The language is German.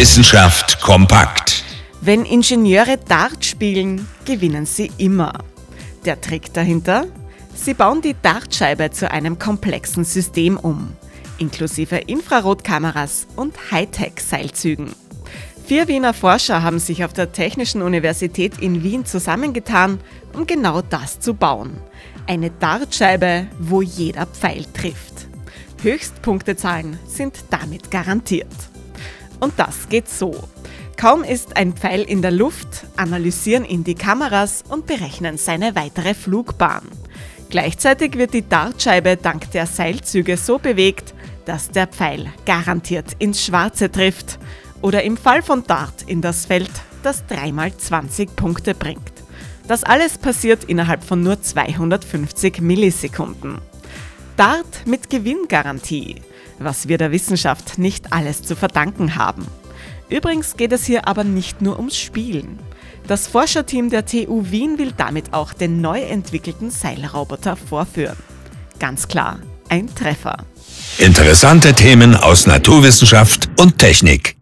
Wissenschaft kompakt. Wenn Ingenieure Dart spielen, gewinnen sie immer. Der Trick dahinter? Sie bauen die Dartscheibe zu einem komplexen System um, inklusive Infrarotkameras und Hightech-Seilzügen. Vier Wiener Forscher haben sich auf der Technischen Universität in Wien zusammengetan, um genau das zu bauen. Eine Dartscheibe, wo jeder Pfeil trifft. Höchstpunktezahlen sind damit garantiert. Und das geht so. Kaum ist ein Pfeil in der Luft, analysieren ihn die Kameras und berechnen seine weitere Flugbahn. Gleichzeitig wird die Dartscheibe dank der Seilzüge so bewegt, dass der Pfeil garantiert ins Schwarze trifft oder im Fall von Dart in das Feld, das dreimal 20 Punkte bringt. Das alles passiert innerhalb von nur 250 Millisekunden. Dart mit Gewinngarantie, was wir der Wissenschaft nicht alles zu verdanken haben. Übrigens geht es hier aber nicht nur ums Spielen. Das Forscherteam der TU Wien will damit auch den neu entwickelten Seilroboter vorführen. Ganz klar, ein Treffer. Interessante Themen aus Naturwissenschaft und Technik.